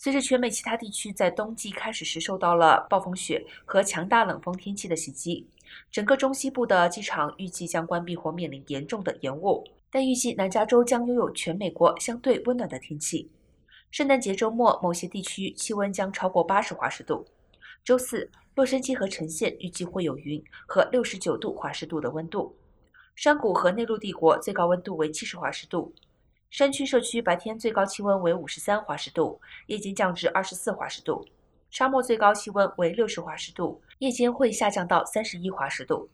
随着全美其他地区在冬季开始时受到了暴风雪和强大冷风天气的袭击，整个中西部的机场预计将关闭或面临严重的延误。但预计南加州将拥有全美国相对温暖的天气。圣诞节周末，某些地区气温将超过八十华氏度。周四，洛杉矶和橙县预计会有云和六十九度华氏度的温度。山谷和内陆帝国最高温度为七十华氏度。山区社区白天最高气温为五十三华氏度，夜间降至二十四华氏度；沙漠最高气温为六十华氏度，夜间会下降到三十一华氏度。